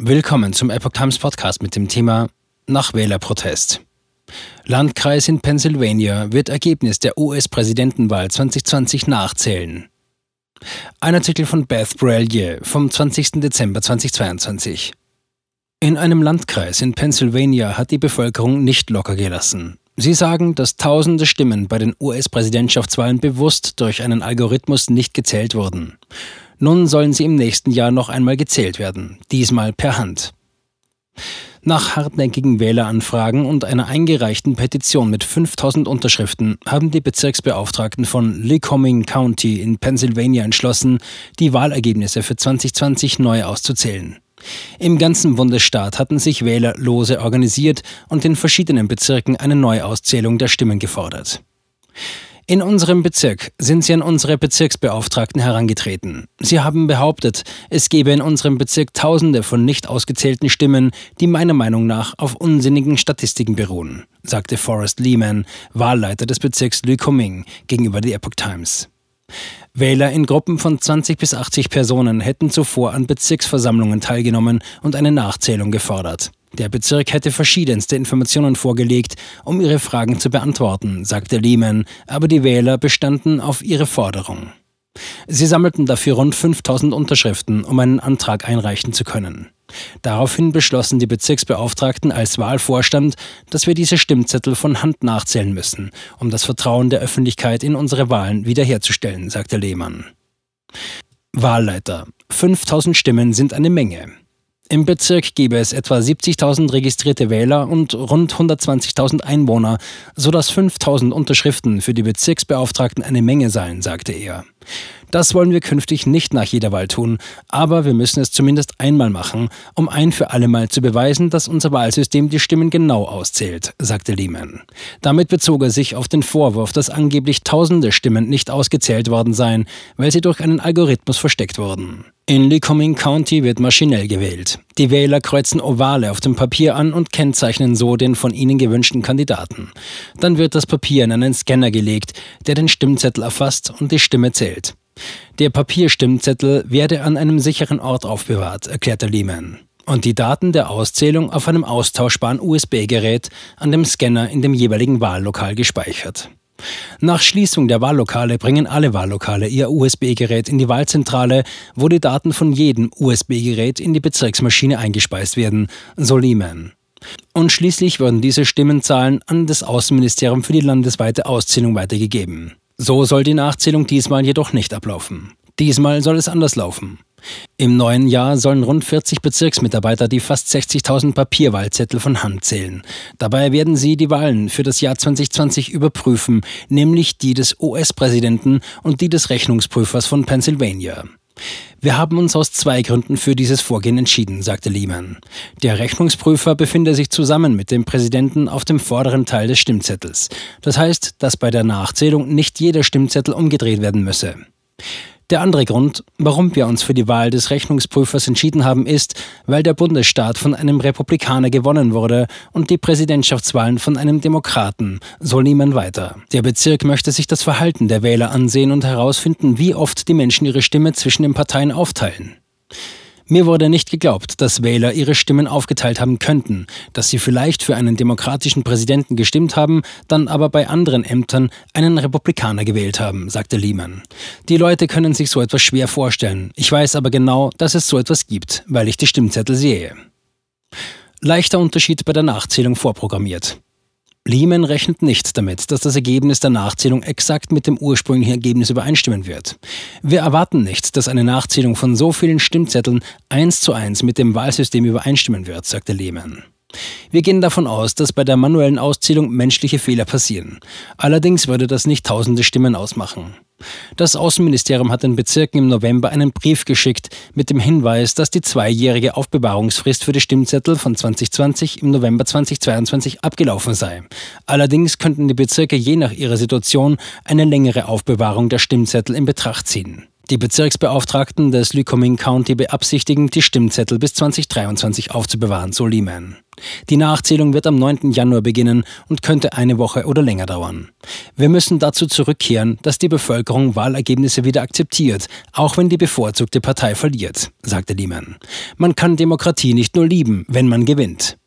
Willkommen zum Epoch Times Podcast mit dem Thema Nach Wählerprotest. Landkreis in Pennsylvania wird Ergebnis der US-Präsidentenwahl 2020 nachzählen. Ein Artikel von Beth Brellier vom 20. Dezember 2022. In einem Landkreis in Pennsylvania hat die Bevölkerung nicht locker gelassen. Sie sagen, dass tausende Stimmen bei den US-Präsidentschaftswahlen bewusst durch einen Algorithmus nicht gezählt wurden. Nun sollen sie im nächsten Jahr noch einmal gezählt werden, diesmal per Hand. Nach hartnäckigen Wähleranfragen und einer eingereichten Petition mit 5000 Unterschriften haben die Bezirksbeauftragten von Lycoming County in Pennsylvania entschlossen, die Wahlergebnisse für 2020 neu auszuzählen. Im ganzen Bundesstaat hatten sich Wähler lose organisiert und in verschiedenen Bezirken eine Neuauszählung der Stimmen gefordert. In unserem Bezirk sind sie an unsere Bezirksbeauftragten herangetreten. Sie haben behauptet, es gebe in unserem Bezirk Tausende von nicht ausgezählten Stimmen, die meiner Meinung nach auf unsinnigen Statistiken beruhen, sagte Forrest Lehman, Wahlleiter des Bezirks Lycoming, gegenüber der Epoch Times. Wähler in Gruppen von 20 bis 80 Personen hätten zuvor an Bezirksversammlungen teilgenommen und eine Nachzählung gefordert. Der Bezirk hätte verschiedenste Informationen vorgelegt, um ihre Fragen zu beantworten, sagte Lehman, aber die Wähler bestanden auf ihre Forderung. Sie sammelten dafür rund 5000 Unterschriften, um einen Antrag einreichen zu können. Daraufhin beschlossen die Bezirksbeauftragten als Wahlvorstand, dass wir diese Stimmzettel von Hand nachzählen müssen, um das Vertrauen der Öffentlichkeit in unsere Wahlen wiederherzustellen, sagte Lehmann. Wahlleiter. 5000 Stimmen sind eine Menge. Im Bezirk gäbe es etwa 70.000 registrierte Wähler und rund 120.000 Einwohner, sodass 5.000 Unterschriften für die Bezirksbeauftragten eine Menge seien, sagte er. Das wollen wir künftig nicht nach jeder Wahl tun, aber wir müssen es zumindest einmal machen, um ein für alle Mal zu beweisen, dass unser Wahlsystem die Stimmen genau auszählt, sagte Lehman. Damit bezog er sich auf den Vorwurf, dass angeblich tausende Stimmen nicht ausgezählt worden seien, weil sie durch einen Algorithmus versteckt wurden. In Lycoming County wird maschinell gewählt. Die Wähler kreuzen Ovale auf dem Papier an und kennzeichnen so den von ihnen gewünschten Kandidaten. Dann wird das Papier in einen Scanner gelegt, der den Stimmzettel erfasst und die Stimme zählt. Der Papierstimmzettel werde an einem sicheren Ort aufbewahrt, erklärte Lehman. Und die Daten der Auszählung auf einem austauschbaren USB-Gerät an dem Scanner in dem jeweiligen Wahllokal gespeichert. Nach Schließung der Wahllokale bringen alle Wahllokale ihr USB-Gerät in die Wahlzentrale, wo die Daten von jedem USB-Gerät in die Bezirksmaschine eingespeist werden, so Lehman. Und schließlich würden diese Stimmenzahlen an das Außenministerium für die landesweite Auszählung weitergegeben. So soll die Nachzählung diesmal jedoch nicht ablaufen. Diesmal soll es anders laufen. Im neuen Jahr sollen rund 40 Bezirksmitarbeiter die fast 60.000 Papierwahlzettel von Hand zählen. Dabei werden sie die Wahlen für das Jahr 2020 überprüfen, nämlich die des US-Präsidenten und die des Rechnungsprüfers von Pennsylvania. Wir haben uns aus zwei Gründen für dieses Vorgehen entschieden, sagte Lehman. Der Rechnungsprüfer befinde sich zusammen mit dem Präsidenten auf dem vorderen Teil des Stimmzettels. Das heißt, dass bei der Nachzählung nicht jeder Stimmzettel umgedreht werden müsse. Der andere Grund, warum wir uns für die Wahl des Rechnungsprüfers entschieden haben, ist, weil der Bundesstaat von einem Republikaner gewonnen wurde und die Präsidentschaftswahlen von einem Demokraten, so niemand weiter. Der Bezirk möchte sich das Verhalten der Wähler ansehen und herausfinden, wie oft die Menschen ihre Stimme zwischen den Parteien aufteilen. Mir wurde nicht geglaubt, dass Wähler ihre Stimmen aufgeteilt haben könnten, dass sie vielleicht für einen demokratischen Präsidenten gestimmt haben, dann aber bei anderen Ämtern einen Republikaner gewählt haben, sagte Lehman. Die Leute können sich so etwas schwer vorstellen. Ich weiß aber genau, dass es so etwas gibt, weil ich die Stimmzettel sehe. Leichter Unterschied bei der Nachzählung vorprogrammiert. Lehman rechnet nicht damit, dass das Ergebnis der Nachzählung exakt mit dem ursprünglichen Ergebnis übereinstimmen wird. Wir erwarten nicht, dass eine Nachzählung von so vielen Stimmzetteln eins zu eins mit dem Wahlsystem übereinstimmen wird, sagte Lehman. Wir gehen davon aus, dass bei der manuellen Auszählung menschliche Fehler passieren. Allerdings würde das nicht tausende Stimmen ausmachen. Das Außenministerium hat den Bezirken im November einen Brief geschickt mit dem Hinweis, dass die zweijährige Aufbewahrungsfrist für die Stimmzettel von 2020 im November 2022 abgelaufen sei. Allerdings könnten die Bezirke je nach ihrer Situation eine längere Aufbewahrung der Stimmzettel in Betracht ziehen. Die Bezirksbeauftragten des Lycoming County beabsichtigen, die Stimmzettel bis 2023 aufzubewahren, so Lehman. Die Nachzählung wird am 9. Januar beginnen und könnte eine Woche oder länger dauern. Wir müssen dazu zurückkehren, dass die Bevölkerung Wahlergebnisse wieder akzeptiert, auch wenn die bevorzugte Partei verliert, sagte Lehman. Man kann Demokratie nicht nur lieben, wenn man gewinnt.